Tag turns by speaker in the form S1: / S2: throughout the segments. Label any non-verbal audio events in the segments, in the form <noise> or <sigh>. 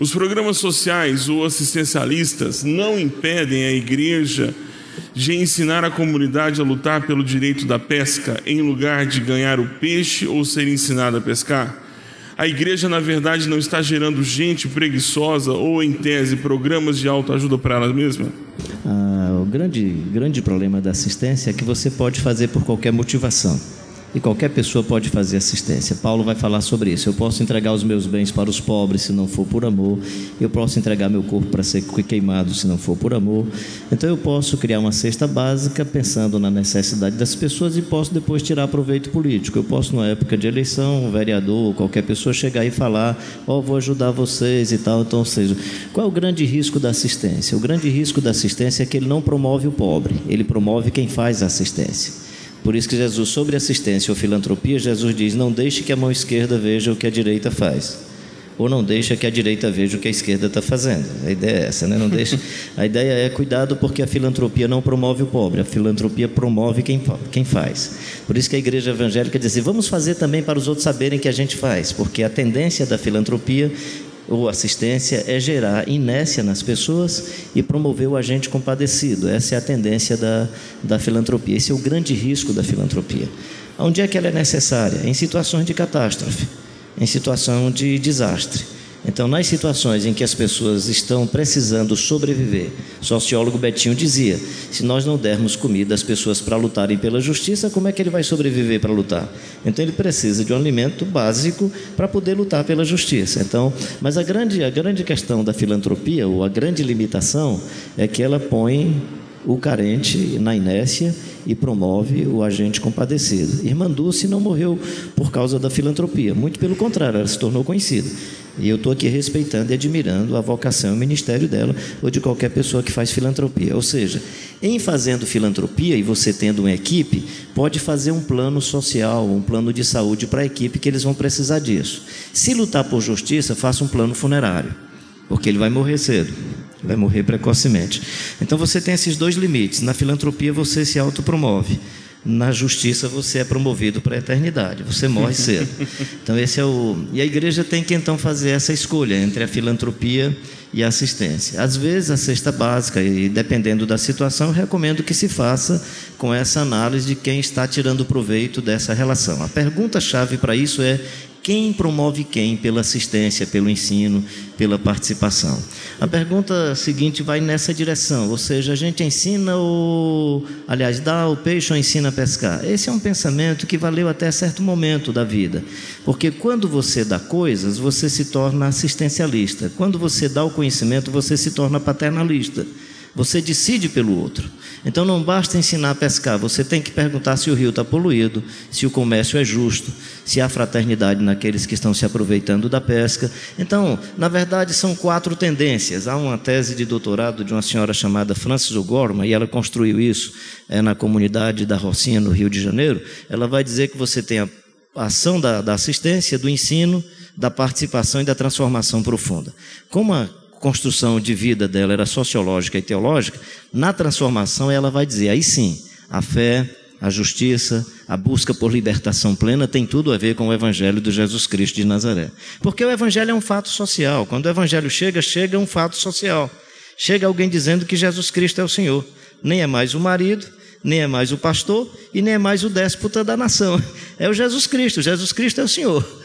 S1: Os programas sociais ou assistencialistas não impedem a igreja de ensinar a comunidade a lutar pelo direito da pesca em lugar de ganhar o peixe ou ser ensinada a pescar? A igreja, na verdade, não está gerando gente preguiçosa ou, em tese, programas de autoajuda para ela mesma?
S2: Ah, o grande, grande problema da assistência é que você pode fazer por qualquer motivação. E qualquer pessoa pode fazer assistência. Paulo vai falar sobre isso. Eu posso entregar os meus bens para os pobres se não for por amor. Eu posso entregar meu corpo para ser queimado se não for por amor. Então eu posso criar uma cesta básica pensando na necessidade das pessoas e posso depois tirar proveito político. Eu posso, na época de eleição, um vereador, qualquer pessoa chegar e falar: Ó, oh, vou ajudar vocês e tal. Então, ou seja, qual é o grande risco da assistência? O grande risco da assistência é que ele não promove o pobre, ele promove quem faz a assistência. Por isso que Jesus, sobre assistência ou filantropia, Jesus diz: não deixe que a mão esquerda veja o que a direita faz. Ou não deixa que a direita veja o que a esquerda está fazendo. A ideia é essa, né? Não deixa. A ideia é cuidado porque a filantropia não promove o pobre, a filantropia promove quem, quem faz. Por isso que a igreja evangélica diz assim, vamos fazer também para os outros saberem que a gente faz, porque a tendência da filantropia ou assistência é gerar inércia nas pessoas e promover o agente compadecido. Essa é a tendência da, da filantropia. Esse é o grande risco da filantropia. Onde é que ela é necessária? Em situações de catástrofe, em situação de desastre. Então, nas situações em que as pessoas estão precisando sobreviver, o sociólogo Betinho dizia: se nós não dermos comida às pessoas para lutarem pela justiça, como é que ele vai sobreviver para lutar? Então, ele precisa de um alimento básico para poder lutar pela justiça. Então, mas a grande, a grande questão da filantropia, ou a grande limitação, é que ela põe o carente na inércia e promove o agente compadecido. Irmã Dulce não morreu por causa da filantropia, muito pelo contrário, ela se tornou conhecida. E eu estou aqui respeitando e admirando a vocação e o ministério dela ou de qualquer pessoa que faz filantropia. Ou seja, em fazendo filantropia e você tendo uma equipe, pode fazer um plano social, um plano de saúde para a equipe que eles vão precisar disso. Se lutar por justiça, faça um plano funerário, porque ele vai morrer cedo vai morrer precocemente. Então você tem esses dois limites. Na filantropia você se autopromove. Na justiça você é promovido para a eternidade, você morre <laughs> cedo. Então esse é o e a igreja tem que então fazer essa escolha entre a filantropia e a assistência. Às vezes a cesta básica e dependendo da situação, eu recomendo que se faça com essa análise de quem está tirando proveito dessa relação. A pergunta chave para isso é quem promove quem pela assistência, pelo ensino, pela participação? A pergunta seguinte vai nessa direção, ou seja, a gente ensina o, aliás, dá o peixe ou ensina a pescar. Esse é um pensamento que valeu até certo momento da vida, porque quando você dá coisas, você se torna assistencialista. Quando você dá o conhecimento, você se torna paternalista. Você decide pelo outro. Então não basta ensinar a pescar, você tem que perguntar se o rio está poluído, se o comércio é justo, se há fraternidade naqueles que estão se aproveitando da pesca. Então, na verdade, são quatro tendências. Há uma tese de doutorado de uma senhora chamada Francis O'Gorman, e ela construiu isso é, na comunidade da Rocinha, no Rio de Janeiro. Ela vai dizer que você tem a ação da, da assistência, do ensino, da participação e da transformação profunda. Como a construção de vida dela era sociológica e teológica, na transformação ela vai dizer: aí sim, a fé, a justiça, a busca por libertação plena tem tudo a ver com o Evangelho de Jesus Cristo de Nazaré. Porque o Evangelho é um fato social. Quando o Evangelho chega, chega um fato social. Chega alguém dizendo que Jesus Cristo é o Senhor. Nem é mais o marido, nem é mais o pastor e nem é mais o déspota da nação. <laughs> É o Jesus Cristo. Jesus Cristo é o Senhor.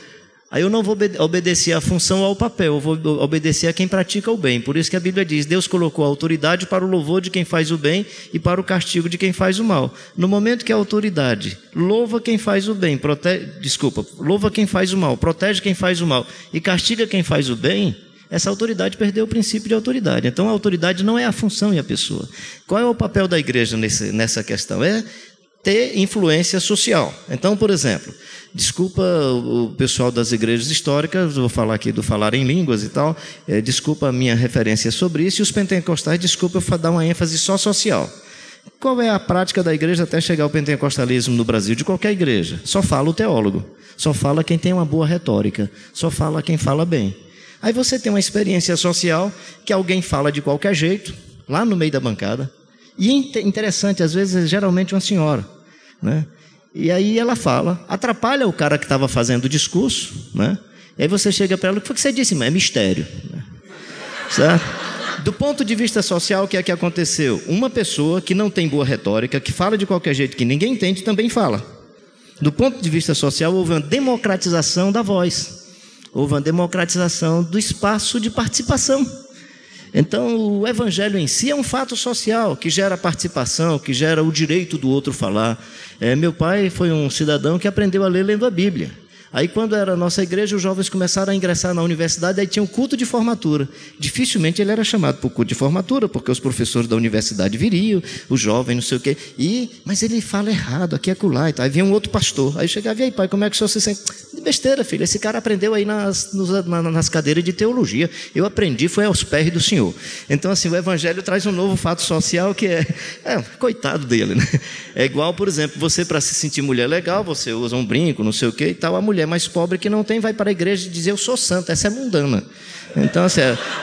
S2: Aí eu não vou obedecer à função ao papel, eu vou obedecer a quem pratica o bem. Por isso que a Bíblia diz: Deus colocou a autoridade para o louvor de quem faz o bem e para o castigo de quem faz o mal. No momento que a autoridade louva quem faz o bem, protege, desculpa, louva quem faz o mal, protege quem faz o mal e castiga quem faz o bem, essa autoridade perdeu o princípio de autoridade. Então a autoridade não é a função e a pessoa. Qual é o papel da igreja nesse, nessa questão? É ter influência social. Então, por exemplo, desculpa o pessoal das igrejas históricas, vou falar aqui do falar em línguas e tal, é, desculpa a minha referência sobre isso, e os pentecostais, desculpa eu dar uma ênfase só social. Qual é a prática da igreja até chegar ao pentecostalismo no Brasil? De qualquer igreja. Só fala o teólogo, só fala quem tem uma boa retórica, só fala quem fala bem. Aí você tem uma experiência social que alguém fala de qualquer jeito, lá no meio da bancada, e interessante, às vezes, geralmente uma senhora. Né? E aí ela fala, atrapalha o cara que estava fazendo o discurso, né? E aí você chega para ela, o que foi que você disse? É mistério. certo? Do ponto de vista social, o que é que aconteceu? Uma pessoa que não tem boa retórica, que fala de qualquer jeito que ninguém entende, também fala. Do ponto de vista social, houve uma democratização da voz, houve uma democratização do espaço de participação. Então, o evangelho em si é um fato social que gera participação, que gera o direito do outro falar. É, meu pai foi um cidadão que aprendeu a ler lendo a Bíblia. Aí, quando era a nossa igreja, os jovens começaram a ingressar na universidade, aí tinha um culto de formatura. Dificilmente ele era chamado para o culto de formatura, porque os professores da universidade viriam, os jovens, não sei o quê. E, mas ele fala errado, aqui é acolá e tal. Aí vinha um outro pastor. Aí chegava, e aí, pai, como é que o senhor se sente? De besteira, filho. Esse cara aprendeu aí nas, nas cadeiras de teologia. Eu aprendi, foi aos pés do Senhor. Então, assim, o evangelho traz um novo fato social que é, é coitado dele, né? É igual, por exemplo, você para se sentir mulher legal, você usa um brinco, não sei o quê e tal, a mulher mulher mais pobre que não tem vai para a igreja e dizer eu sou santa, essa é mundana. Então, assim,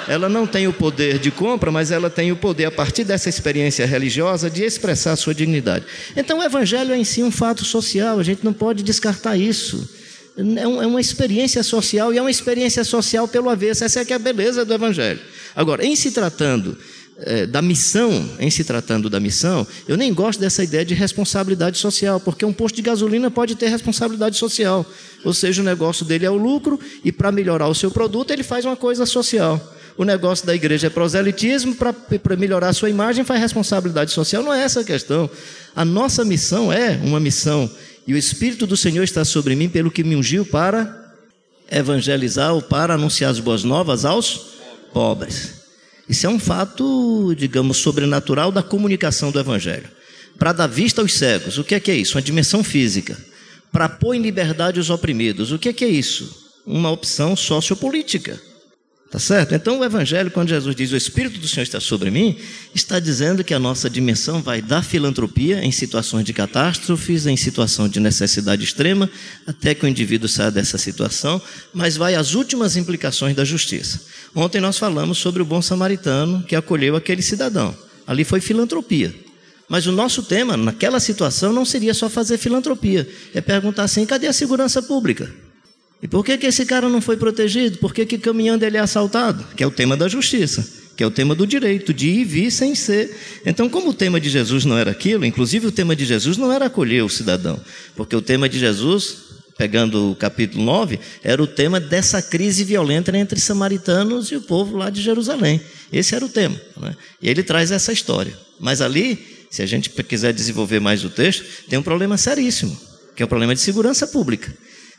S2: ela não tem o poder de compra, mas ela tem o poder, a partir dessa experiência religiosa, de expressar a sua dignidade. Então, o evangelho é em si um fato social, a gente não pode descartar isso. É, é uma experiência social e é uma experiência social pelo avesso. Essa é que é a beleza do evangelho. Agora, em se tratando é, da missão, em se tratando da missão, eu nem gosto dessa ideia de responsabilidade social, porque um posto de gasolina pode ter responsabilidade social. Ou seja, o negócio dele é o lucro e para melhorar o seu produto ele faz uma coisa social. O negócio da igreja é proselitismo, para melhorar a sua imagem faz responsabilidade social. Não é essa a questão. A nossa missão é uma missão e o Espírito do Senhor está sobre mim pelo que me ungiu para evangelizar ou para anunciar as boas novas aos pobres. Isso é um fato, digamos, sobrenatural da comunicação do Evangelho. Para dar vista aos cegos, o que é que é isso? Uma dimensão física. Para pôr em liberdade os oprimidos, o que é que é isso? Uma opção sociopolítica. Tá certo? Então o Evangelho, quando Jesus diz o Espírito do Senhor está sobre mim, está dizendo que a nossa dimensão vai da filantropia em situações de catástrofes, em situação de necessidade extrema, até que o indivíduo saia dessa situação, mas vai às últimas implicações da justiça. Ontem nós falamos sobre o bom samaritano que acolheu aquele cidadão. Ali foi filantropia. Mas o nosso tema, naquela situação, não seria só fazer filantropia, é perguntar assim: cadê a segurança pública? E por que, que esse cara não foi protegido? Por que, que caminhando ele é assaltado? Que é o tema da justiça, que é o tema do direito, de ir e vir sem ser. Então, como o tema de Jesus não era aquilo, inclusive o tema de Jesus não era acolher o cidadão, porque o tema de Jesus, pegando o capítulo 9, era o tema dessa crise violenta entre samaritanos e o povo lá de Jerusalém. Esse era o tema. Né? E ele traz essa história. Mas ali, se a gente quiser desenvolver mais o texto, tem um problema seríssimo, que é o problema de segurança pública.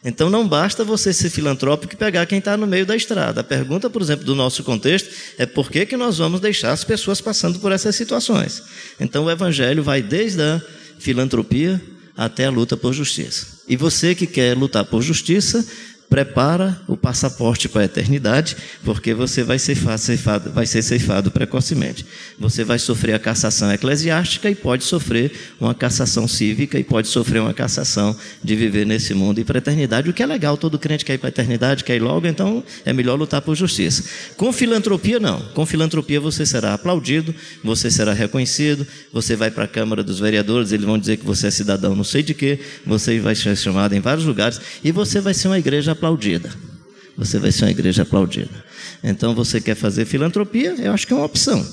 S2: Então não basta você ser filantrópico e pegar quem está no meio da estrada. A pergunta, por exemplo, do nosso contexto é por que, que nós vamos deixar as pessoas passando por essas situações. Então o Evangelho vai desde a filantropia até a luta por justiça. E você que quer lutar por justiça, prepara o passaporte para a eternidade, porque você vai ser ceifado, vai ser ceifado precocemente. Você vai sofrer a cassação eclesiástica e pode sofrer uma cassação cívica e pode sofrer uma cassação de viver nesse mundo e para a eternidade, o que é legal, todo crente quer ir para a eternidade, quer ir logo, então é melhor lutar por justiça. Com filantropia, não. Com filantropia você será aplaudido, você será reconhecido, você vai para a Câmara dos Vereadores, eles vão dizer que você é cidadão não sei de quê, você vai ser chamado em vários lugares e você vai ser uma igreja aplaudida. Você vai ser uma igreja aplaudida. Então você quer fazer filantropia? Eu acho que é uma opção.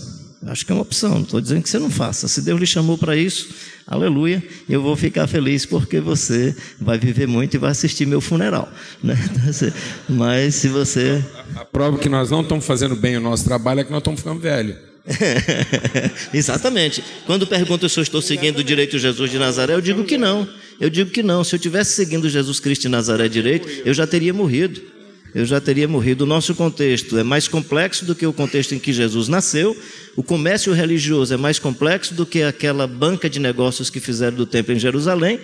S2: Eu acho que é uma opção. Não estou dizendo que você não faça. Se Deus lhe chamou para isso, aleluia, eu vou ficar feliz porque você vai viver muito e vai assistir meu funeral. <laughs> Né? Mas se você.
S3: A prova que nós não estamos fazendo bem o nosso trabalho é que nós estamos ficando velhos. <laughs>
S2: Exatamente. Quando perguntam se eu estou seguindo o direito de Jesus de Nazaré, eu digo que não. Eu digo que não. Se eu tivesse seguindo Jesus Cristo de Nazaré direito, eu já teria morrido. Eu já teria morrido. O nosso contexto é mais complexo do que o contexto em que Jesus nasceu. O comércio religioso é mais complexo do que aquela banca de negócios que fizeram do templo em Jerusalém.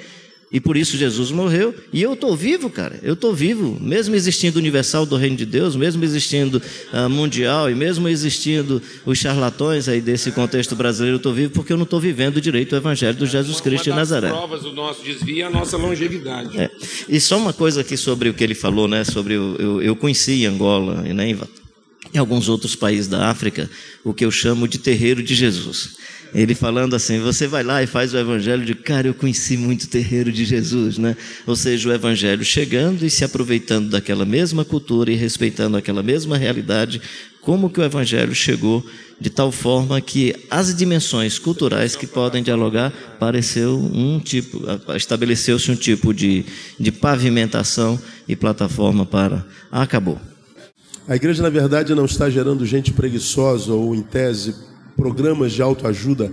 S2: E por isso Jesus morreu. E eu estou vivo, cara. Eu estou vivo. Mesmo existindo universal do reino de Deus, mesmo existindo uh, mundial e mesmo existindo os charlatões aí desse contexto brasileiro, eu estou vivo porque eu não estou vivendo direito o evangelho do Jesus Cristo
S3: uma
S2: de Nazaré.
S3: As provas do nosso desvio é a nossa longevidade.
S2: É. E só uma coisa aqui sobre o que ele falou, né? Sobre o, eu, eu conheci Angola, né, em alguns outros países da África, o que eu chamo de terreiro de Jesus. Ele falando assim: você vai lá e faz o evangelho de cara, eu conheci muito terreiro de Jesus, né? Ou seja, o evangelho chegando e se aproveitando daquela mesma cultura e respeitando aquela mesma realidade, como que o evangelho chegou de tal forma que as dimensões culturais que podem dialogar pareceu um tipo, estabeleceu-se um tipo de, de pavimentação e plataforma para acabou.
S4: A igreja, na verdade, não está gerando gente preguiçosa ou, em tese, programas de autoajuda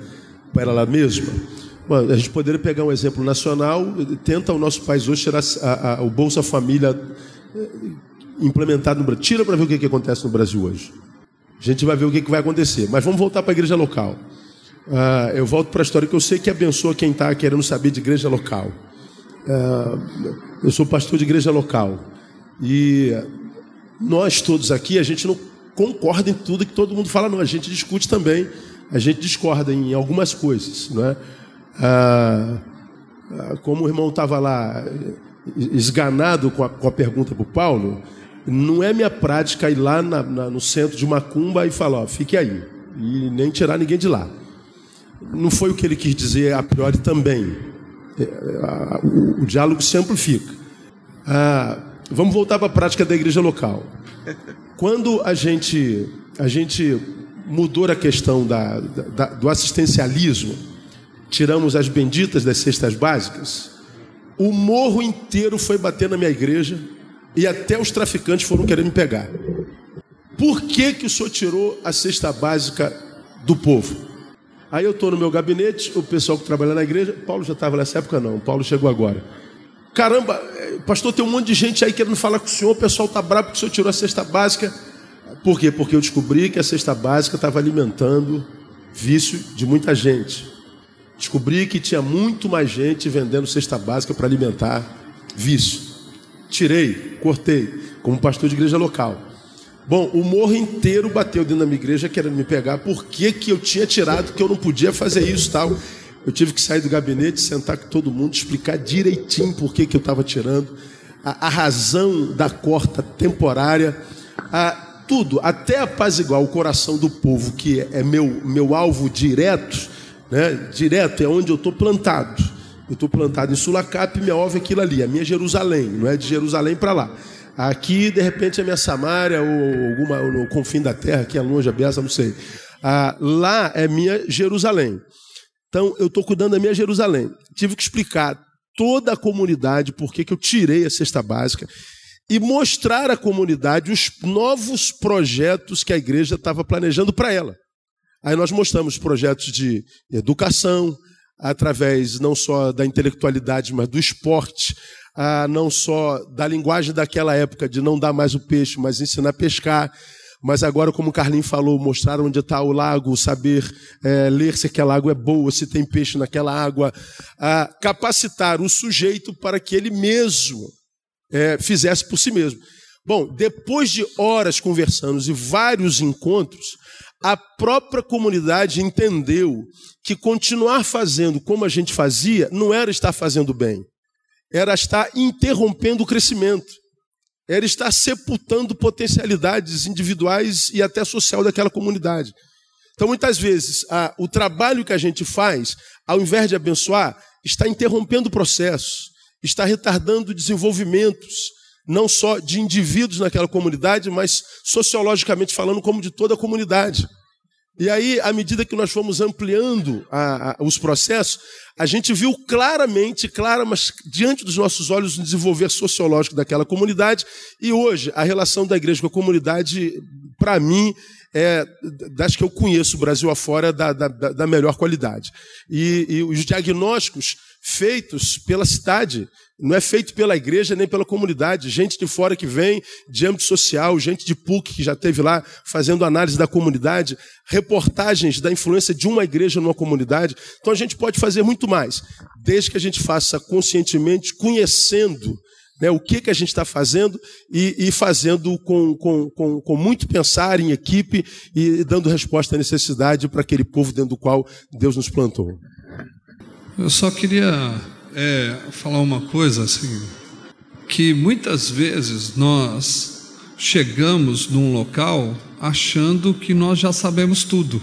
S4: para ela mesma. Bom, a gente poderia pegar um exemplo nacional, tenta o nosso país hoje tirar a, a, o Bolsa Família eh, implementado no Brasil. Tira para ver o que, que acontece no Brasil hoje. A gente vai ver o que, que vai acontecer. Mas vamos voltar para a igreja local. Uh, eu volto para a história que eu sei que abençoa quem está querendo saber de igreja local. Uh, eu sou pastor de igreja local. E nós todos aqui, a gente não concorda em tudo que todo mundo fala, não. A gente discute também. A gente discorda em algumas coisas. Não é? Uh, como o irmão estava lá esganado com a, com a pergunta para o Paulo, não é minha prática ir lá na, na, no centro de Macumba e falar, ó, fique aí. E nem tirar ninguém de lá. Não foi o que ele quis dizer a priori também. A, o, o, diálogo se amplifica. Ah, vamos voltar para a prática da igreja local. <laughs> Quando a gente, a gente mudou a questão da, da, do assistencialismo, tiramos as benditas das cestas básicas, o morro inteiro foi bater na minha igreja e até os traficantes foram querer me pegar. Por que, que o senhor tirou a cesta básica do povo? Aí eu estou no meu gabinete, o pessoal que trabalha na igreja, Paulo já estava nessa época, não, Paulo chegou agora. Caramba, eh, pastor, tem um monte de gente aí querendo falar com o senhor, o pessoal está bravo porque o senhor tirou a cesta básica. Por quê? Porque eu descobri que a cesta básica estava alimentando vício de muita gente. Descobri que tinha muito mais gente vendendo cesta básica para alimentar vício tirei, cortei, como pastor de igreja local. Bom, o morro inteiro bateu dentro da minha igreja querendo me pegar, por que, que eu tinha tirado, que eu não podia fazer isso tal. Eu tive que sair do gabinete, sentar com todo mundo, explicar direitinho por que, que eu estava tirando, a, a, razão da corta temporária, a, tudo, até apaziguar o coração do povo, que é, é meu, meu alvo direto, né? direto é onde eu estou plantado. Eu estou plantado em Sulacap, minha ova é aquilo ali, a minha Jerusalém, não é de Jerusalém para lá. Aqui, de repente, é minha Samária, ou alguma, ou no confim da terra, que é longe, a Beça, não sei. Ah, lá é minha Jerusalém. Então, eu estou cuidando da minha Jerusalém. Tive que explicar toda a comunidade por que eu tirei a cesta básica e mostrar à comunidade os novos projetos que a igreja estava planejando para ela. Aí nós mostramos projetos de educação, através não só da intelectualidade, mas do esporte, ah, não só da linguagem daquela época de não dar mais o peixe, mas ensinar a pescar. Mas agora, como o Carlinhos falou, mostrar onde está o lago, saber é, ler se aquela água é boa, se tem peixe naquela água, capacitar o sujeito para que ele mesmo é, fizesse por si mesmo. Bom, depois de horas conversando e vários encontros, a própria comunidade entendeu que continuar fazendo como a gente fazia não era estar fazendo bem, era estar interrompendo o crescimento, era estar sepultando potencialidades individuais e até social daquela comunidade. Então, muitas vezes, a, o trabalho que a gente faz, ao invés de abençoar, está interrompendo o processo, está retardando desenvolvimentos, não só de indivíduos naquela comunidade, mas sociologicamente falando, como de toda a comunidade. E aí, à medida que nós fomos ampliando a, a, os processos, a gente viu claramente, clara, mas diante dos nossos olhos, o desenvolver sociológico daquela comunidade. E hoje, a relação da igreja com a comunidade, para mim, é das que eu conheço Brasil afora da, da, da melhor qualidade. E, e os diagnósticos feitos pela cidade não é feito pela igreja nem pela comunidade. Gente de fora que vem, de âmbito social, gente de PUC que já esteve lá fazendo análise da comunidade, reportagens da influência de uma igreja numa comunidade. Então a gente pode fazer muito mais, desde que a gente faça conscientemente, conhecendo né, o que, que a gente está fazendo e, e fazendo com, com, com, com, muito pensar em equipe e dando resposta à necessidade para aquele povo dentro do qual Deus nos plantou.
S5: Eu só queria é, falar uma coisa assim, que muitas vezes nós chegamos num local achando que nós já sabemos tudo,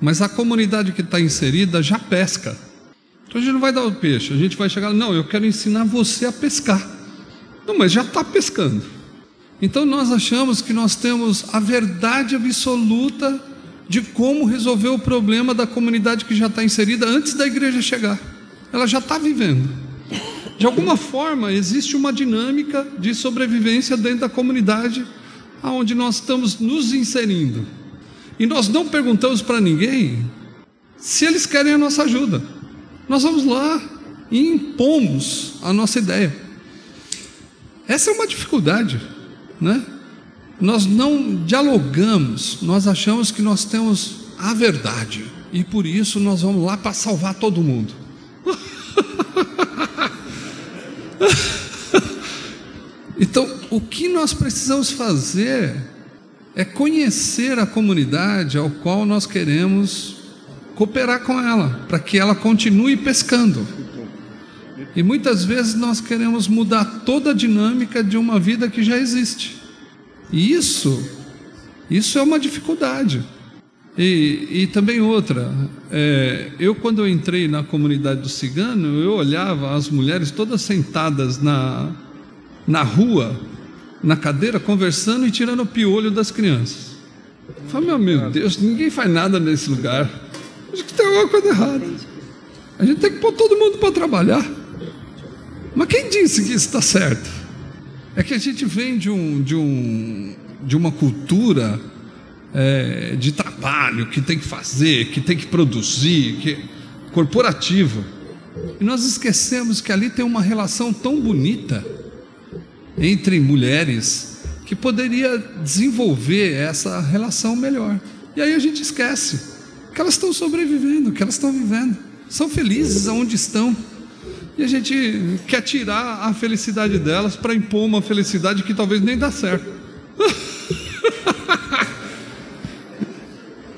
S5: mas a comunidade que está inserida já pesca. Então a gente não vai dar o peixe, a gente vai chegar, não, eu quero ensinar você a pescar. Não, mas já está pescando. Então nós achamos que nós temos a verdade absoluta de como resolver o problema da comunidade que já está inserida antes da igreja chegar. Ela já está vivendo. De alguma forma, existe uma dinâmica de sobrevivência dentro da comunidade aonde nós estamos nos inserindo. E nós não perguntamos para ninguém se eles querem a nossa ajuda. Nós vamos lá e impomos a nossa ideia. Essa é uma dificuldade, né? Nós não dialogamos, nós achamos que nós temos a verdade e por isso nós vamos lá para salvar todo mundo. <laughs> então, o que nós precisamos fazer é conhecer a comunidade ao qual nós queremos cooperar com ela, para que ela continue pescando. E muitas vezes nós queremos mudar toda a dinâmica de uma vida que já existe. E isso, isso é uma dificuldade. E, e também outra, é, eu quando eu entrei na comunidade do cigano, eu olhava as mulheres todas sentadas na, na rua, na cadeira, conversando e tirando o piolho das crianças. Eu falei, meu Deus, ninguém faz nada nesse lugar. Acho que tem alguma coisa errada. A gente tem que pôr todo mundo para trabalhar. Mas quem disse que isso está certo? É que a gente vem de, um, de, um, de uma cultura é, de trabalho que tem que fazer, que tem que produzir, que corporativa. E nós esquecemos que ali tem uma relação tão bonita entre mulheres que poderia desenvolver essa relação melhor. E aí a gente esquece que elas estão sobrevivendo, que elas estão vivendo, são felizes aonde estão. E a gente quer tirar a felicidade delas para impor uma felicidade que talvez nem dá certo. <laughs>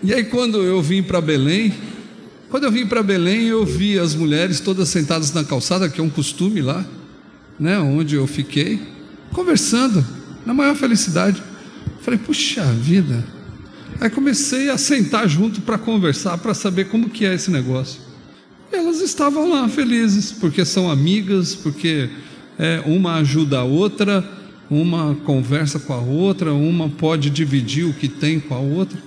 S5: e aí quando eu vim para Belém, quando eu vim para Belém, eu vi as mulheres todas sentadas na calçada, que é um costume lá, né, onde eu fiquei, conversando, na maior felicidade. Falei, puxa vida. Aí comecei a sentar junto para conversar, para saber como que é esse negócio elas estavam lá felizes, porque são amigas, porque é, uma ajuda a outra, uma conversa com a outra, uma pode dividir o que tem com a outra.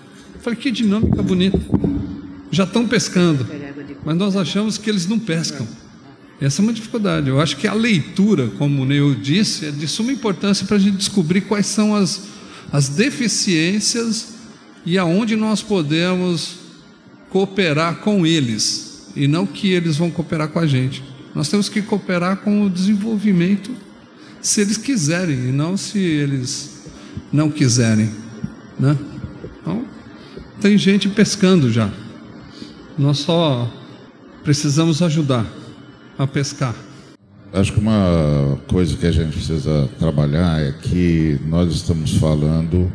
S5: Falei, que dinâmica bonita. Já estão pescando, mas nós achamos que eles não pescam. Essa é uma dificuldade. Eu acho que a leitura, como o disse, é de suma importância para a gente descobrir quais são as, as deficiências e aonde nós podemos cooperar com eles e não que eles vão cooperar com a gente. Nós temos que cooperar com o desenvolvimento se eles quiserem e não se eles não quiserem, né? Tem gente pescando já. Nós só precisamos ajudar a pescar.
S6: Acho que uma coisa que a gente precisa trabalhar é que nós estamos falando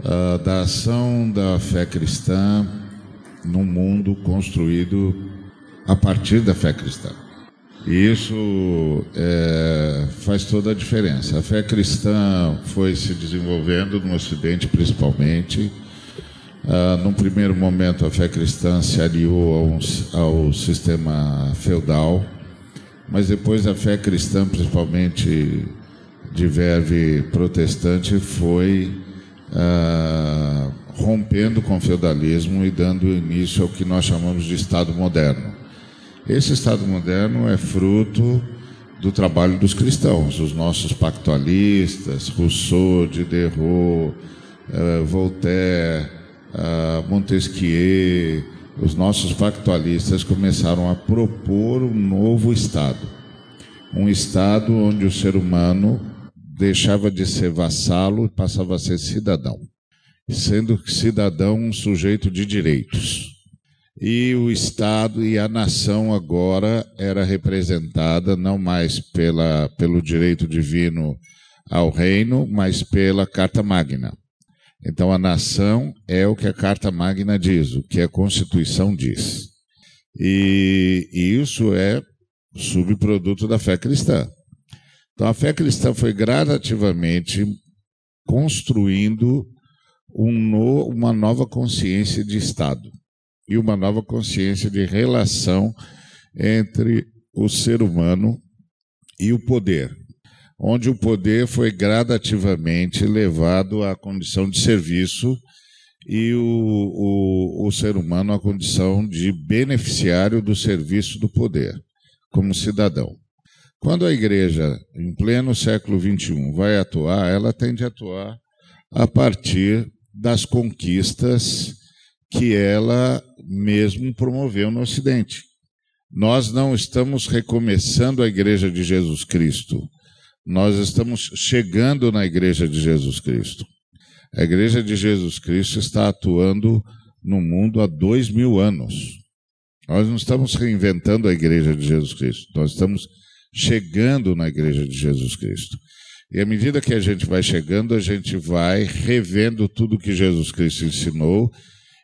S6: uh, da ação da fé cristã num mundo construído a partir da fé cristã. E isso é, faz toda a diferença. A fé cristã foi se desenvolvendo no Ocidente, principalmente. Ah, num primeiro momento, a fé cristã se aliou ao, ao sistema feudal, mas depois a fé cristã, principalmente de verve protestante, foi ah, rompendo com o feudalismo e dando início ao que nós chamamos de Estado moderno. Esse Estado moderno é fruto do trabalho dos cristãos, os nossos pactualistas, Rousseau, Diderot, eh, Voltaire, eh, Montesquieu, os nossos pactualistas começaram a propor um novo Estado. Um Estado onde o ser humano deixava de ser vassalo e passava a ser cidadão sendo cidadão um sujeito de direitos. E o Estado e a nação agora era representada não mais pela, pelo direito divino ao reino, mas pela Carta Magna. Então a nação é o que a Carta Magna diz, o que a Constituição diz. E, e isso é subproduto da fé cristã. Então a fé cristã foi gradativamente construindo um no, uma nova consciência de Estado e uma nova consciência de relação entre o ser humano e o poder, onde o poder foi gradativamente levado à condição de serviço e o, o, o ser humano à condição de beneficiário do serviço do poder, como cidadão. Quando a igreja, em pleno século XXI, vai atuar, ela tende a atuar a partir das conquistas que ela mesmo promoveu no Ocidente. Nós não estamos recomeçando a Igreja de Jesus Cristo, nós estamos chegando na Igreja de Jesus Cristo. A Igreja de Jesus Cristo está atuando no mundo há dois mil anos. Nós não estamos reinventando a Igreja de Jesus Cristo, nós estamos chegando na Igreja de Jesus Cristo. E à medida que a gente vai chegando, a gente vai revendo tudo que Jesus Cristo ensinou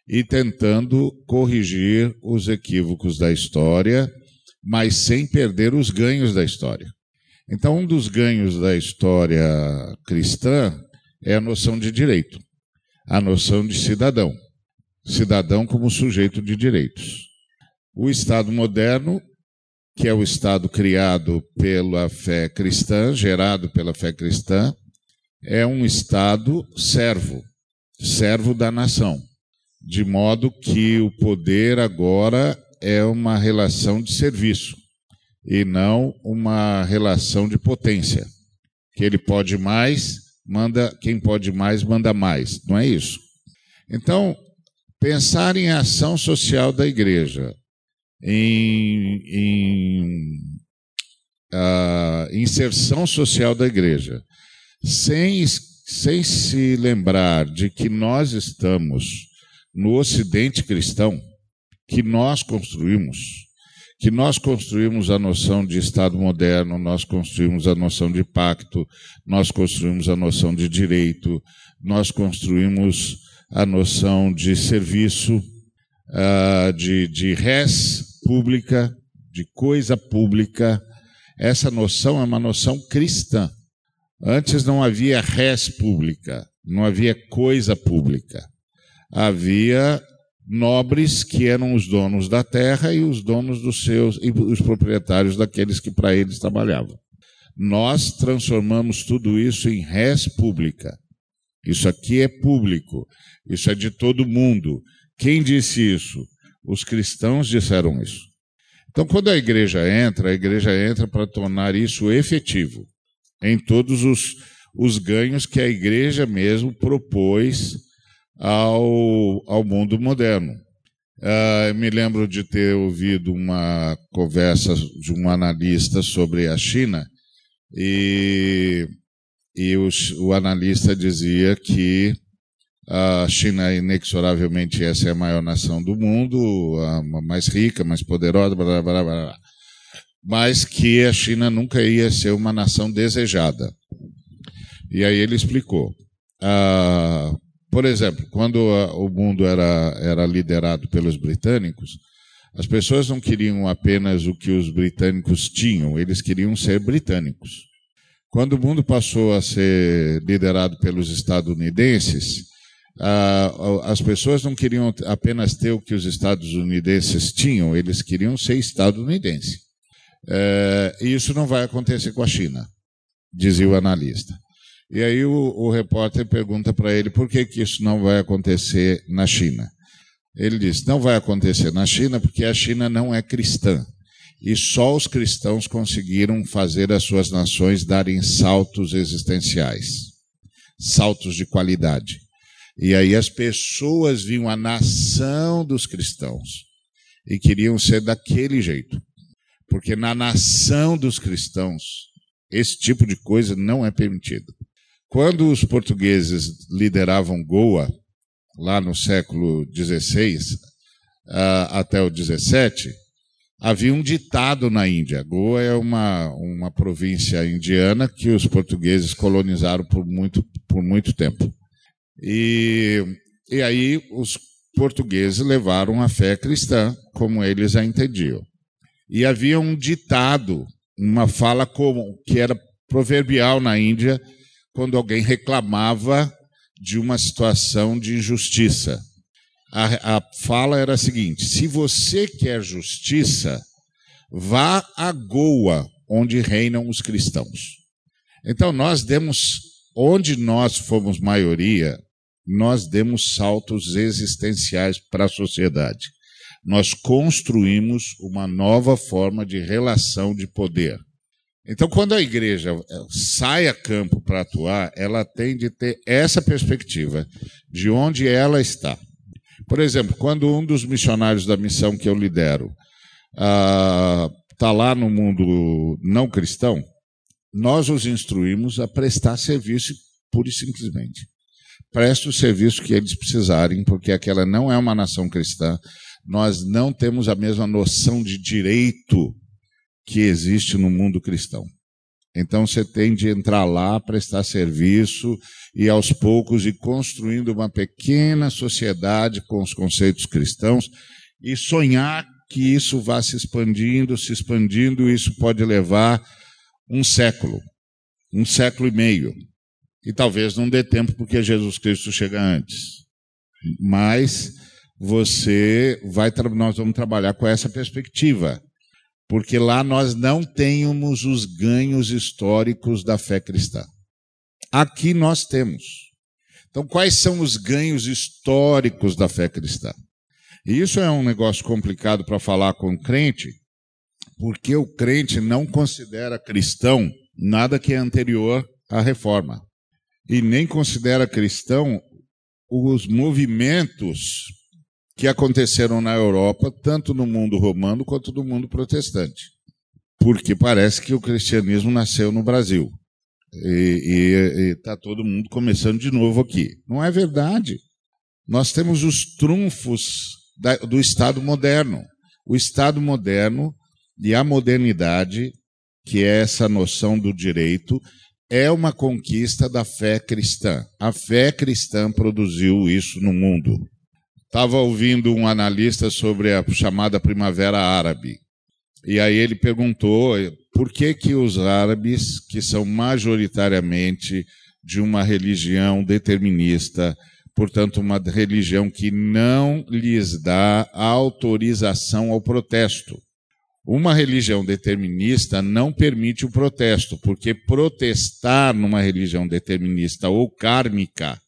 S6: e tentando corrigir os equívocos da história, mas sem perder os ganhos da história. Então, um dos ganhos da história cristã é a noção de direito, a noção de cidadão. Cidadão como sujeito de direitos. O Estado moderno que é o Estado criado pela fé cristã, gerado pela fé cristã, é um Estado servo, servo da nação, de modo que o poder agora é uma relação de serviço e não uma relação de potência. Que ele pode mais, manda quem pode mais manda mais, não é isso? Então, pensar em ação social da igreja em, em uh, inserção social da igreja, sem, sem se lembrar de que nós estamos no Ocidente cristão, que nós construímos, que nós construímos a noção de Estado moderno, nós construímos a noção de pacto, nós construímos a noção de direito, nós construímos a noção de serviço, uh, de, de res pública, de coisa pública. Essa noção é uma noção cristã. Antes não havia res pública, não havia coisa pública. Havia nobres que eram os donos da terra e os donos dos seus e os proprietários daqueles que para eles trabalhavam. Nós transformamos tudo isso em res pública. Isso aqui é público, isso é de todo mundo. Quem disse isso? Os cristãos disseram isso. Então, quando a igreja entra, a igreja entra para tornar isso efetivo em todos os, os ganhos que a igreja mesmo propôs ao, ao mundo moderno. Uh, me lembro de ter ouvido uma conversa de um analista sobre a China e, e o analista dizia que a China, inexoravelmente, essa é a maior nação do mundo, a mais rica, mais poderosa, blá, blá, blá, mas que a China nunca ia ser uma nação desejada. E aí ele explicou. Ah, por exemplo, quando o mundo era, era liderado pelos britânicos, as pessoas não queriam apenas o que os britânicos tinham, eles queriam ser britânicos. Quando o mundo passou a ser liderado pelos estadunidenses, ah, as pessoas não queriam apenas ter o que os estadunidenses tinham, eles queriam ser estadunidense. É, e isso não vai acontecer com a China, dizia o analista. E aí o, o repórter pergunta para ele por que, que isso não vai acontecer na China. Ele diz: não vai acontecer na China porque a China não é cristã. E só os cristãos conseguiram fazer as suas nações darem saltos existenciais, saltos de qualidade. E aí as pessoas viam a nação dos cristãos e queriam ser daquele jeito. Porque na nação dos cristãos, esse tipo de coisa não é permitido. Quando os portugueses lideravam Goa, lá no século XVI uh, até o XVII, havia um ditado na Índia. Goa é uma, uma província indiana que os portugueses colonizaram por muito, por muito tempo. E, e aí os portugueses levaram a fé cristã como eles a entendiam. E havia um ditado, uma fala comum, que era proverbial na Índia, quando alguém reclamava de uma situação de injustiça. A, a fala era a seguinte: se você quer justiça, vá a Goa, onde reinam os cristãos. Então nós demos, onde nós fomos maioria, nós demos saltos existenciais para a sociedade. Nós construímos uma nova forma de relação de poder. Então, quando a igreja eh, sai a campo para atuar, ela tem de ter essa perspectiva de onde ela está. Por exemplo, quando um dos missionários da missão que eu lidero está ah, lá no mundo não cristão, nós os instruímos a prestar serviço pura e simplesmente. Preste o serviço que eles precisarem, porque aquela não é uma nação cristã. Nós não temos a mesma noção de direito que existe no mundo cristão. Então você tem de entrar lá, prestar serviço e aos poucos ir construindo uma pequena sociedade com os conceitos cristãos e sonhar que isso vá se expandindo, se expandindo, isso pode levar um século, um século e meio. E talvez não dê tempo porque Jesus Cristo chega antes. Mas você vai nós vamos trabalhar com essa perspectiva porque lá nós não temos os ganhos históricos da fé cristã. Aqui nós temos. Então, quais são os ganhos históricos da fé cristã? E isso é um negócio complicado para falar com o crente, porque o crente não considera cristão nada que é anterior à reforma. E nem considera cristão os movimentos que aconteceram na Europa, tanto no mundo romano quanto no mundo protestante. Porque parece que o cristianismo nasceu no Brasil. E está todo mundo começando de novo aqui. Não é verdade. Nós temos os trunfos da, do Estado moderno. O Estado moderno e a modernidade, que é essa noção do direito, é uma conquista da fé cristã. A fé cristã produziu isso no mundo. Estava ouvindo um analista sobre a chamada Primavera Árabe. E aí ele perguntou por que, que os árabes, que são majoritariamente de uma religião determinista, portanto, uma religião que não lhes dá autorização ao protesto. Uma religião determinista não permite o protesto, porque protestar numa religião determinista ou kármica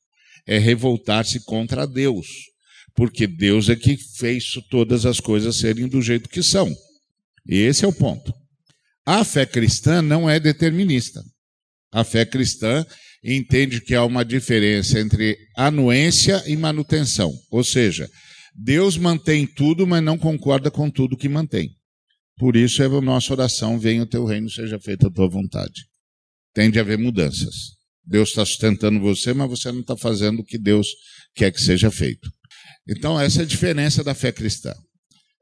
S6: é revoltar-se contra Deus porque Deus é que fez todas as coisas serem do jeito que são. E esse é o ponto. A fé cristã não é determinista. A fé cristã entende que há uma diferença entre anuência e manutenção. Ou seja, Deus mantém tudo, mas não concorda com tudo que mantém. Por isso é a nossa oração: venha o teu reino, seja feita a tua vontade. Tem de haver mudanças. Deus está sustentando você, mas você não está fazendo o que Deus quer que seja feito. Então, essa é a diferença da fé cristã.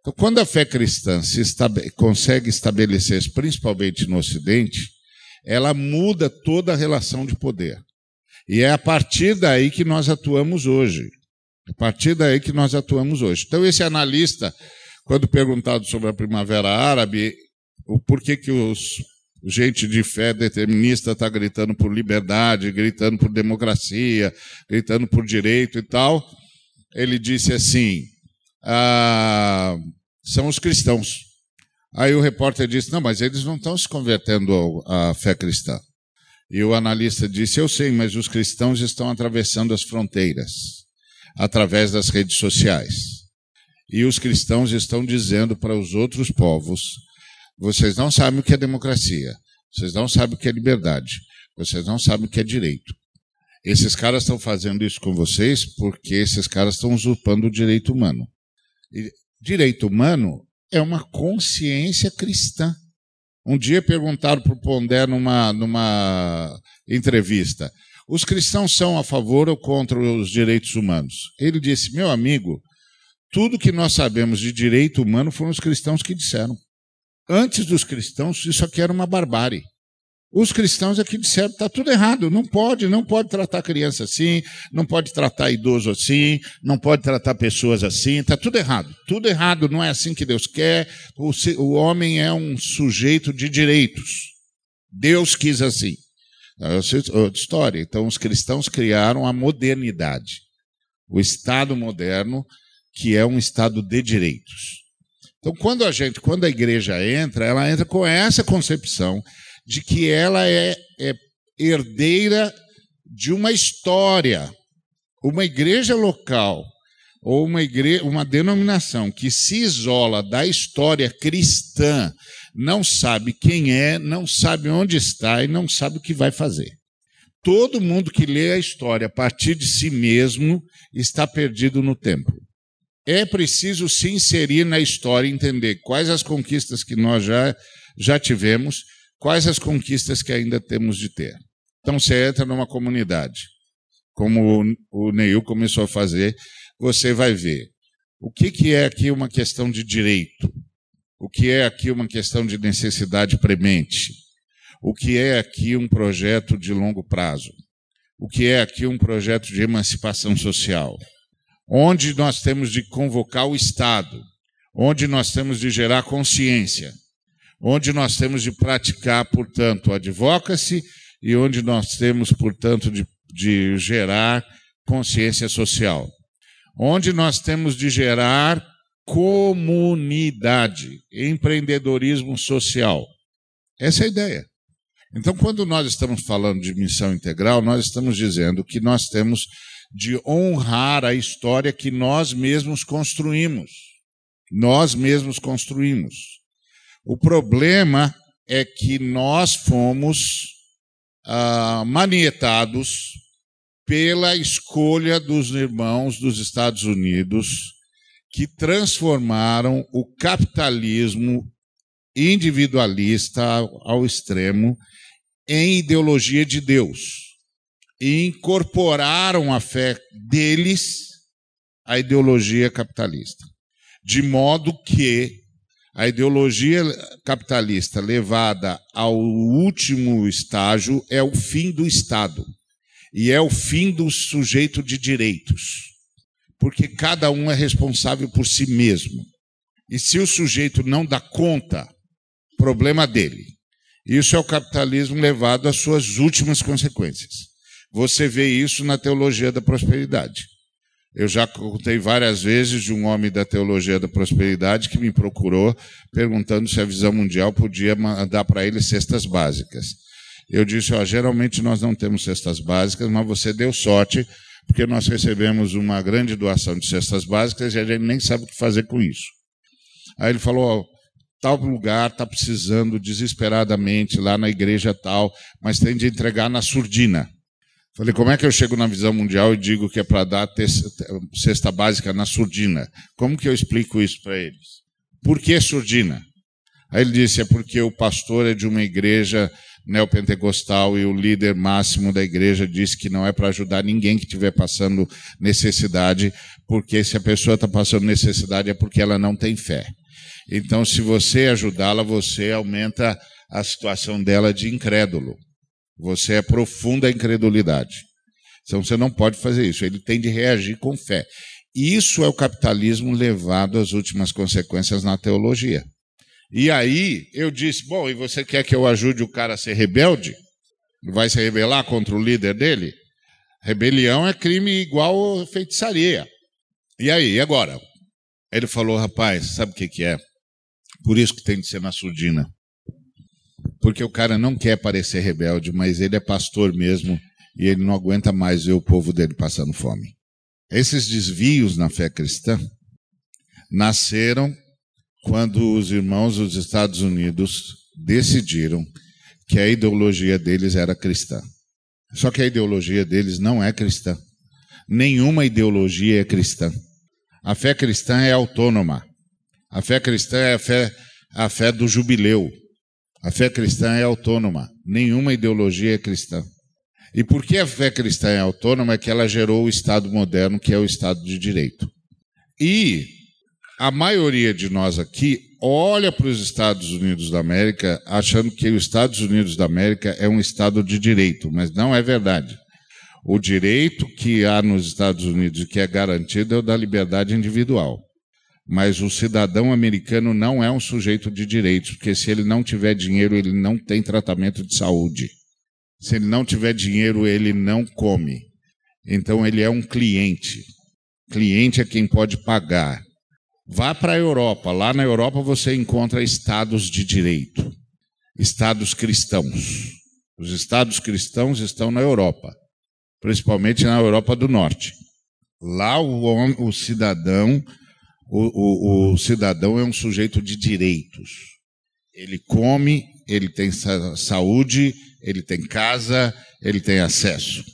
S6: Então, quando a fé cristã se consegue estabelecer, principalmente no Ocidente, ela muda toda a relação de poder. E é a partir daí que nós atuamos hoje. A partir daí que nós atuamos hoje. Então, esse analista, quando perguntado sobre a Primavera Árabe, o porquê que os gente de fé determinista está gritando por liberdade, gritando por democracia, gritando por direito e tal, ele disse assim: ah, são os cristãos. Aí o repórter disse: não, mas eles não estão se convertendo à fé cristã. E o analista disse: eu sei, mas os cristãos estão atravessando as fronteiras através das redes sociais. E os cristãos estão dizendo para os outros povos: vocês não sabem o que é democracia, vocês não sabem o que é liberdade, vocês não sabem o que é direito. Esses caras estão fazendo isso com vocês porque esses caras estão usurpando o direito humano. E direito humano é uma consciência cristã. Um dia perguntaram para o Pondé numa, numa entrevista: os cristãos são a favor ou contra os direitos humanos? Ele disse: meu amigo, tudo que nós sabemos de direito humano foram os cristãos que disseram. Antes dos cristãos, isso aqui era uma barbárie. Os cristãos aqui disseram está tudo errado, não pode, não pode tratar criança assim, não pode tratar idoso assim, não pode tratar pessoas assim, está tudo errado. Tudo errado, não é assim que Deus quer. O, o homem é um sujeito de direitos. Deus quis assim. É história. Então, os cristãos criaram a modernidade, o Estado moderno, que é um Estado de direitos. Então, quando a gente, quando a igreja entra, ela entra com essa concepção de que ela é, é herdeira de uma história. Uma igreja local ou uma, igreja, uma denominação que se isola da história cristã, não sabe quem é, não sabe onde está e não sabe o que vai fazer. Todo mundo que lê a história a partir de si mesmo está perdido no tempo. É preciso se inserir na história entender quais as conquistas que nós já, já tivemos, quais as conquistas que ainda temos de ter. Então você entra numa comunidade, como o Neil começou a fazer, você vai ver. O que, que é aqui uma questão de direito, o que é aqui uma questão de necessidade premente, o que é aqui um projeto de longo prazo, o que é aqui um projeto de emancipação social, onde nós temos de convocar o Estado, onde nós temos de gerar consciência, onde nós temos de praticar, portanto, advocacy e onde nós temos, portanto, de, de gerar consciência social, onde nós temos de gerar comunidade, empreendedorismo social. Essa é a ideia. Então, quando nós estamos falando de missão integral, nós estamos dizendo que nós temos de honrar a história que nós mesmos construímos. Nós mesmos construímos. O problema é que nós fomos ah, manietados pela escolha dos irmãos dos Estados Unidos que transformaram o capitalismo individualista ao extremo em ideologia de Deus e incorporaram a fé deles à ideologia capitalista. De modo que a ideologia capitalista levada ao último estágio é o fim do Estado e é o fim do sujeito de direitos. Porque cada um é responsável por si mesmo. E se o sujeito não dá conta, problema dele. Isso é o capitalismo levado às suas últimas consequências. Você vê isso na teologia da prosperidade. Eu já contei várias vezes de um homem da teologia da prosperidade que me procurou perguntando se a visão mundial podia mandar para ele cestas básicas. Eu disse: ó, geralmente nós não temos cestas básicas, mas você deu sorte, porque nós recebemos uma grande doação de cestas básicas e a gente nem sabe o que fazer com isso. Aí ele falou: ó, tal lugar está precisando desesperadamente lá na igreja tal, mas tem de entregar na surdina. Falei, como é que eu chego na visão mundial e digo que é para dar cesta básica na surdina? Como que eu explico isso para eles? Por que surdina? Aí ele disse, é porque o pastor é de uma igreja neopentecostal e o líder máximo da igreja disse que não é para ajudar ninguém que estiver passando necessidade, porque se a pessoa está passando necessidade é porque ela não tem fé. Então, se você ajudá-la, você aumenta a situação dela de incrédulo. Você é profunda incredulidade. Então você não pode fazer isso. Ele tem de reagir com fé. Isso é o capitalismo levado às últimas consequências na teologia. E aí eu disse: bom, e você quer que eu ajude o cara a ser rebelde? Vai se rebelar contra o líder dele? Rebelião é crime igual feitiçaria. E aí, e agora? Ele falou: rapaz, sabe o que, que é? Por isso que tem de ser na surdina porque o cara não quer parecer rebelde, mas ele é pastor mesmo e ele não aguenta mais ver o povo dele passando fome. Esses desvios na fé cristã nasceram quando os irmãos dos Estados Unidos decidiram que a ideologia deles era cristã. Só que a ideologia deles não é cristã. Nenhuma ideologia é cristã. A fé cristã é autônoma. A fé cristã é a fé, a fé do jubileu. A fé cristã é autônoma, nenhuma ideologia é cristã. E por que a fé cristã é autônoma? É que ela gerou o Estado moderno, que é o Estado de Direito. E a maioria de nós aqui olha para os Estados Unidos da América achando que os Estados Unidos da América é um Estado de direito, mas não é verdade. O direito que há nos Estados Unidos e que é garantido é o da liberdade individual. Mas o cidadão americano não é um sujeito de direitos, porque se ele não tiver dinheiro, ele não tem tratamento de saúde. Se ele não tiver dinheiro, ele não come. Então ele é um cliente. Cliente é quem pode pagar. Vá para a Europa. Lá na Europa você encontra estados de direito, estados cristãos. Os estados cristãos estão na Europa, principalmente na Europa do Norte. Lá o, o cidadão, o, o, o cidadão é um sujeito de direitos. Ele come, ele tem saúde, ele tem casa, ele tem acesso.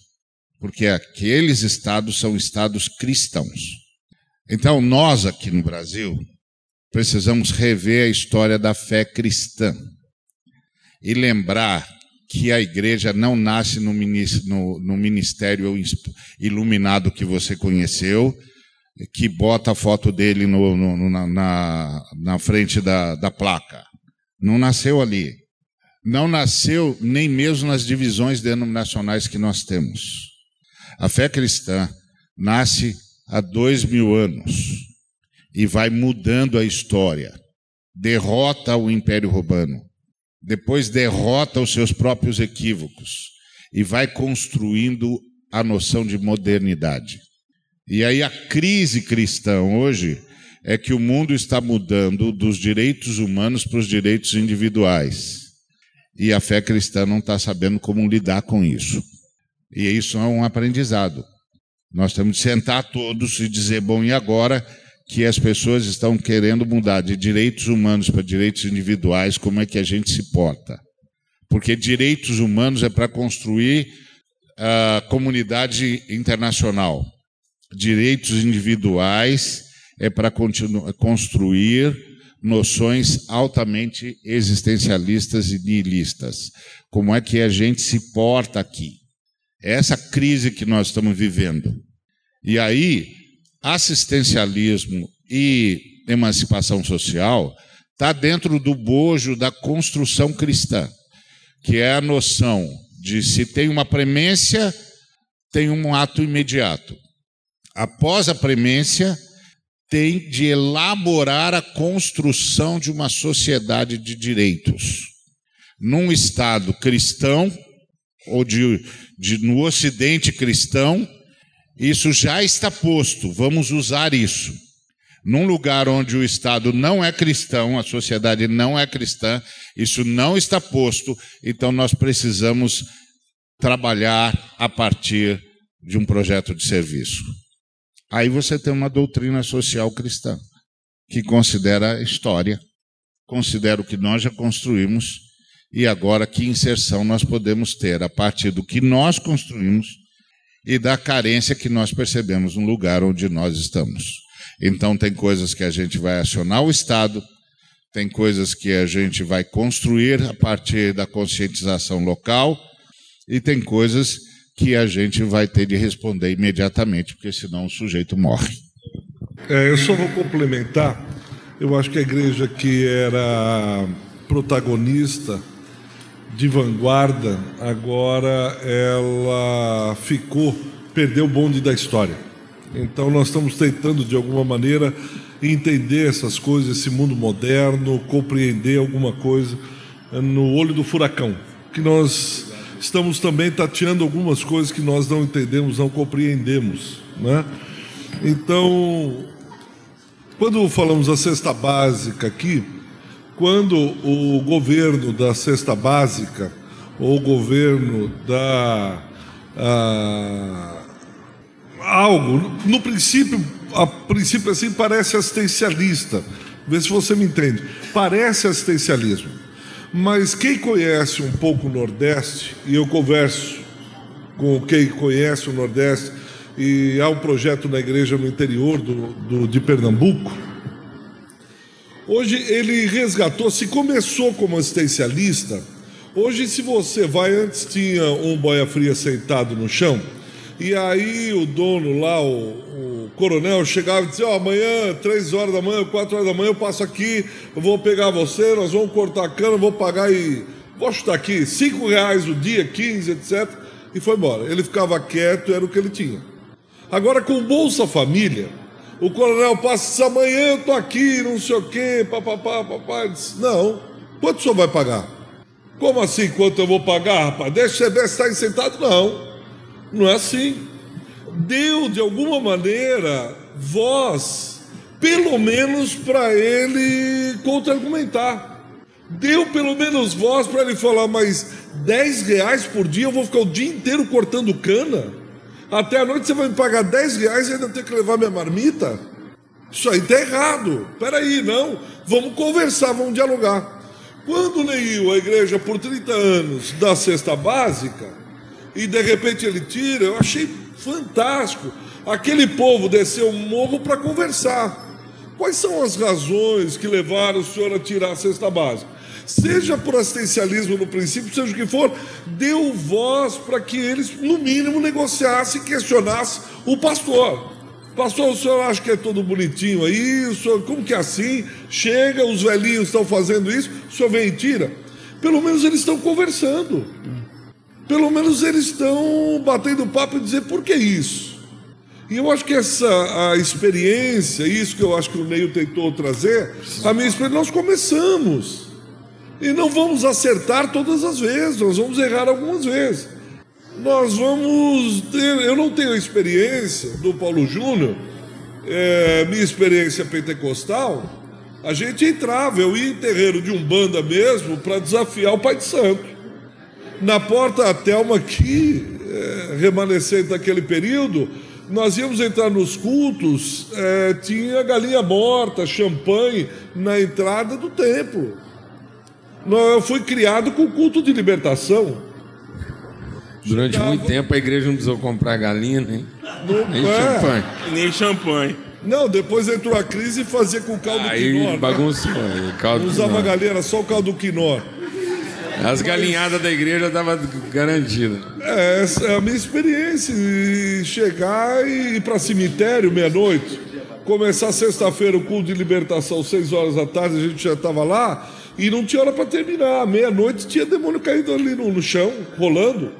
S6: Porque aqueles estados são estados cristãos. Então, nós aqui no Brasil precisamos rever a história da fé cristã e lembrar que a igreja não nasce no ministério iluminado que você conheceu, que bota a foto dele no, no, na, na, frente da, da placa. Não nasceu ali. Não nasceu nem mesmo nas divisões denominacionais que nós temos. A fé cristã nasce há dois mil anos e vai mudando a história. Derrota o Império Romano, depois derrota os seus próprios equívocos e vai construindo a noção de modernidade. E aí a crise cristã hoje é que o mundo está mudando dos direitos humanos para os direitos individuais. E a fé cristã não está sabendo como lidar com isso. E isso é um aprendizado. Nós temos de sentar todos e dizer: bom, e agora que as pessoas estão querendo mudar de direitos humanos para direitos individuais, como é que a gente se porta? Porque direitos humanos é para construir a comunidade internacional. Direitos individuais é para construir noções altamente existencialistas e nihilistas. Como é que a gente se porta aqui? É essa crise que nós estamos vivendo. E aí, assistencialismo e emancipação social está dentro do bojo da construção cristã, que é a noção de se tem uma premência, tem um ato imediato. Após a premência, tem de elaborar a construção de uma sociedade de direitos. Num Estado cristão, ou de, de, no Ocidente cristão, isso já está posto, vamos usar isso. Num lugar onde o Estado não é cristão, a sociedade não é cristã, isso não está posto, então nós precisamos trabalhar a partir de um projeto de serviço. Aí você tem uma doutrina social cristã, que considera a história, considera o que nós já construímos e agora que inserção nós podemos ter a partir do que nós construímos e da carência que nós percebemos no lugar onde nós estamos. Então, tem coisas que a gente vai acionar o Estado, tem coisas que a gente vai construir a partir da conscientização local, e tem coisas que a gente vai ter de responder imediatamente, porque senão o sujeito morre.
S7: É, eu só vou complementar. Eu acho que a igreja que era protagonista de vanguarda, agora ela ficou, perdeu o bonde da história. Então nós estamos tentando de alguma maneira entender essas coisas, esse mundo moderno, compreender alguma coisa no olho do furacão, que nós estamos também tateando algumas coisas que nós não entendemos, não compreendemos, né? Então, quando falamos da cesta básica aqui, quando o governo da cesta básica ou o governo da algo, no princípio, a princípio assim parece assistencialista. Vê se você me entende. Parece assistencialismo. Mas quem conhece um pouco o Nordeste, e eu converso com quem conhece o Nordeste, e há um projeto na igreja no interior do, do de Pernambuco, Hoje ele resgatou, se começou como assistencialista, hoje se você vai, antes tinha um boia fria sentado no chão, e aí o dono lá, o, o coronel, chegava e dizia, ó, oh, amanhã, três horas da manhã, quatro horas da manhã, eu passo aqui, eu vou pegar você, nós vamos cortar a cana, vou pagar e. Vou chutar aqui, cinco reais o dia, 15, etc. E foi embora. Ele ficava quieto, era o que ele tinha. Agora, com Bolsa Família, o coronel passa, amanhã eu tô aqui, não sei o quê, papapá, papai. Não, quanto o senhor vai pagar? Como assim, quanto eu vou pagar, rapaz? Deixa você estar sentado? Não, não é assim. Deu, de alguma maneira, voz, pelo menos para ele contra-argumentar. Deu pelo menos voz para ele falar, mas 10 reais por dia eu vou ficar o dia inteiro cortando cana? Até a noite você vai me pagar 10 reais e ainda ter que levar minha marmita? Isso aí está errado. Peraí, não. Vamos conversar, vamos dialogar. Quando Neil, a igreja, por 30 anos, dá cesta básica, e de repente ele tira, eu achei fantástico. Aquele povo desceu o morro para conversar. Quais são as razões que levaram o senhor a tirar a cesta básica? Seja por assistencialismo no princípio, seja o que for, deu voz para que eles, no mínimo, negociassem e questionassem o pastor. Pastor, o senhor acha que é todo bonitinho aí? O senhor, como que é assim? Chega, os velhinhos estão fazendo isso, o senhor vem e tira. Pelo menos eles estão conversando. Pelo menos eles estão batendo papo e dizer por que isso. E eu acho que essa a experiência, isso que eu acho que o Neil tentou trazer, a minha experiência, nós começamos. E não vamos acertar todas as vezes, nós vamos errar algumas vezes. Nós vamos ter, eu não tenho a experiência do Paulo Júnior, é, minha experiência pentecostal, a gente entrava, eu ia em terreiro de Umbanda mesmo para desafiar o Pai de Santo. Na porta Thelma aqui, é, remanescente daquele período, nós íamos entrar nos cultos, é, tinha galinha morta, champanhe na entrada do templo. Eu fui criado com o culto de libertação.
S3: Durante muito tempo a igreja não precisou comprar galinha, nem, nem
S7: é.
S3: champanhe.
S1: Nem champanhe.
S7: Não, depois entrou a crise e fazia com o caldo
S3: Aí
S7: quinó. né?
S3: bagunçou. aí, caldo
S7: Não usava
S3: quinó.
S7: galinha, era só o caldo quinó.
S3: As galinhadas da igreja estavam garantidas.
S7: É, essa é a minha experiência. Chegar e ir para cemitério meia-noite. Começar sexta-feira o culto de libertação, seis horas da tarde, a gente já estava lá e não tinha hora para terminar. Meia-noite tinha demônio caído ali no, no chão, rolando.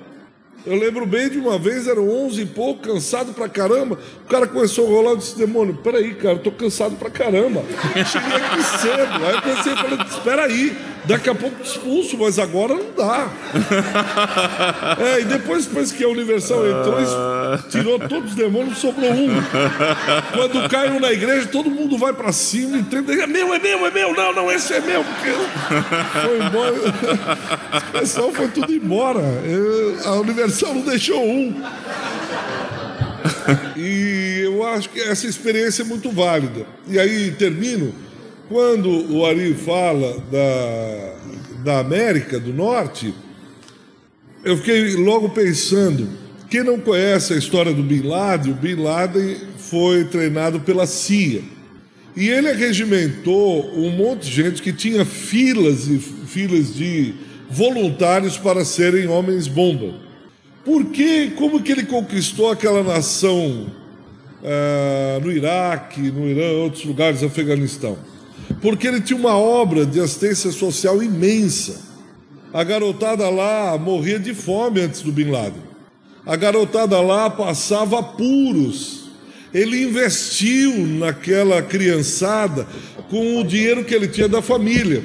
S7: Eu lembro bem de uma vez, eram onze e pouco, cansado pra caramba. O cara começou a rolar e disse: Demônio, peraí, cara, eu tô cansado pra caramba. <laughs> Cheguei aqui cedo. Aí eu pensei, falei: Espera aí, daqui a pouco expulso, mas agora não dá. <laughs> É, e depois, depois que a Universal entrou, tirou todos os demônios, sobrou um. Quando cai um na igreja, todo mundo vai pra cima e tenta. É meu, é meu, é meu. Não, não, esse é meu. Porque foi embora. <laughs> O pessoal foi tudo embora. Eu- a Universal não deixou um. E eu acho que essa experiência é muito válida. E aí termino. Quando o Ari fala da, da América do Norte, eu fiquei logo pensando, quem não conhece a história do Bin Laden, o Bin Laden foi treinado pela CIA. E ele regimentou um monte de gente que tinha filas e filas de voluntários para serem homens bomba. Por que, como que ele conquistou aquela nação ah, no Iraque, no Irã, outros lugares, Afeganistão? Porque ele tinha uma obra de assistência social imensa. A garotada lá morria de fome antes do Bin Laden. A garotada lá passava apuros. Ele investiu naquela criançada com o dinheiro que ele tinha da família.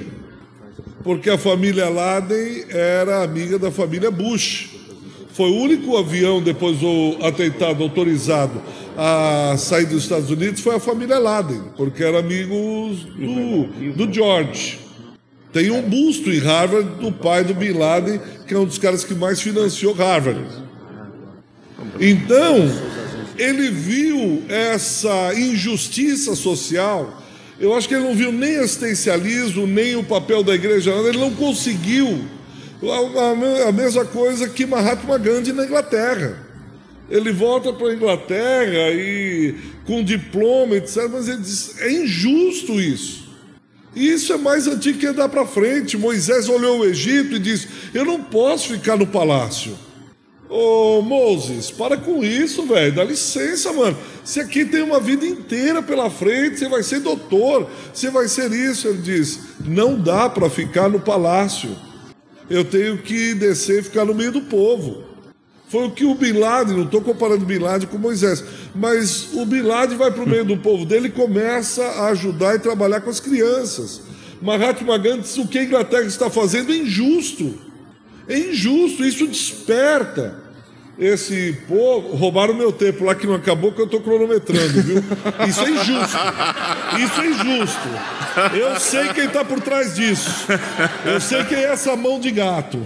S7: Porque a família Laden era amiga da família Bush. Foi o único avião, depois do atentado autorizado a sair dos Estados Unidos, foi a família Laden, porque eram amigos do, do George. Tem um busto em Harvard do pai do Bin Laden, que é um dos caras que mais financiou Harvard. Então, ele viu essa injustiça social. Eu acho que ele não viu nem assistencialismo, nem o papel da igreja, ele não conseguiu. A mesma coisa que Mahatma Gandhi na Inglaterra. Ele volta para a Inglaterra e com diploma, etc. Mas ele diz: é injusto isso. E isso é mais antigo que andar para frente. Moisés olhou o Egito e disse: Eu não posso ficar no palácio. Ô Moses, para com isso, velho. Dá licença, mano. Você aqui tem uma vida inteira pela frente. Você vai ser doutor. Você vai ser isso. Ele diz: Não dá para ficar no palácio. Eu tenho que descer e ficar no meio do povo. Foi o que o Bin Laden, não estou comparando Bin Laden com Moisés, mas o Bin Laden vai para o meio do povo dele e começa a ajudar e trabalhar com as crianças. Mahatma Gandhi diz o que a Inglaterra está fazendo é injusto. É injusto, isso desperta esse povo. Roubaram meu tempo lá que não acabou, que eu estou cronometrando, viu? Isso é injusto. Isso é injusto. Eu sei quem está por trás disso. Eu sei quem é essa mão de gato.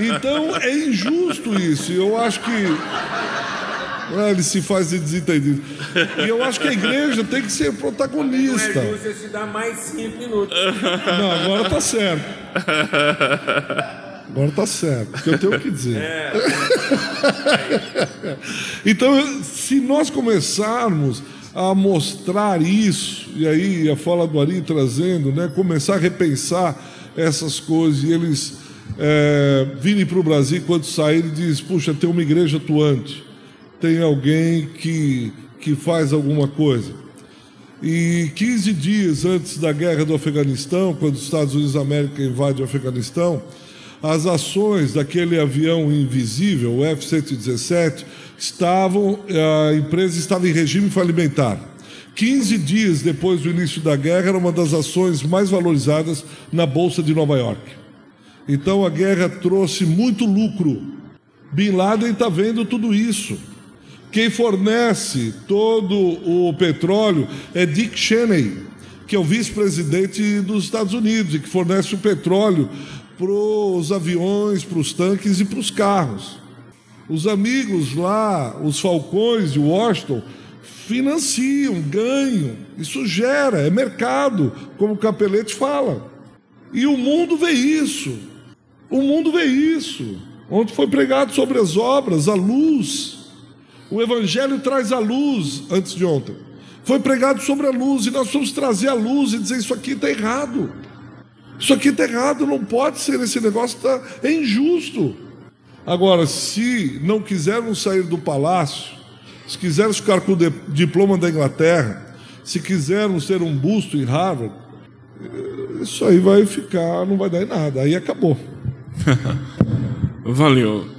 S7: Então é injusto isso. Eu acho que ah, ele se faz de desentendido. E eu acho que a igreja tem que ser protagonista.
S3: Não é justo dar mais cinco minutos.
S7: Não, agora tá certo. Agora tá certo, porque eu tenho o que dizer. <laughs> então, se nós começarmos a mostrar isso, e aí a fala do Ari trazendo, né, começar a repensar essas coisas, e eles é, virem para o Brasil quando saírem e dizem, puxa, tem uma igreja atuante tem alguém que, que faz alguma coisa. E 15 dias antes da guerra do Afeganistão, quando os Estados Unidos da América invadem o Afeganistão, as ações daquele avião invisível, o F-117, estavam, a empresa estava em regime falimentar. 15 dias depois do início da guerra, era uma das ações mais valorizadas na Bolsa de Nova York. Então a guerra trouxe muito lucro. Bin Laden está vendo tudo isso. Quem fornece todo o petróleo é Dick Cheney, que é o vice-presidente dos Estados Unidos e que fornece o petróleo para os aviões, para os tanques e para os carros. Os amigos lá, os falcões de Washington, financiam, ganham. Isso gera, é mercado, como o Capelete fala. E o mundo vê isso. O mundo vê isso. Ontem foi pregado sobre as obras, a luz. O Evangelho traz a luz antes de ontem. Foi pregado sobre a luz e nós vamos trazer a luz e dizer: Isso aqui está errado. Isso aqui está errado, não pode ser esse negócio, tá, é injusto. Agora, se não quisermos sair do palácio, se quisermos ficar com o diploma da Inglaterra, se quisermos ter um busto em Harvard, isso aí vai ficar, não vai dar em nada, aí acabou. <laughs>
S1: Valeu.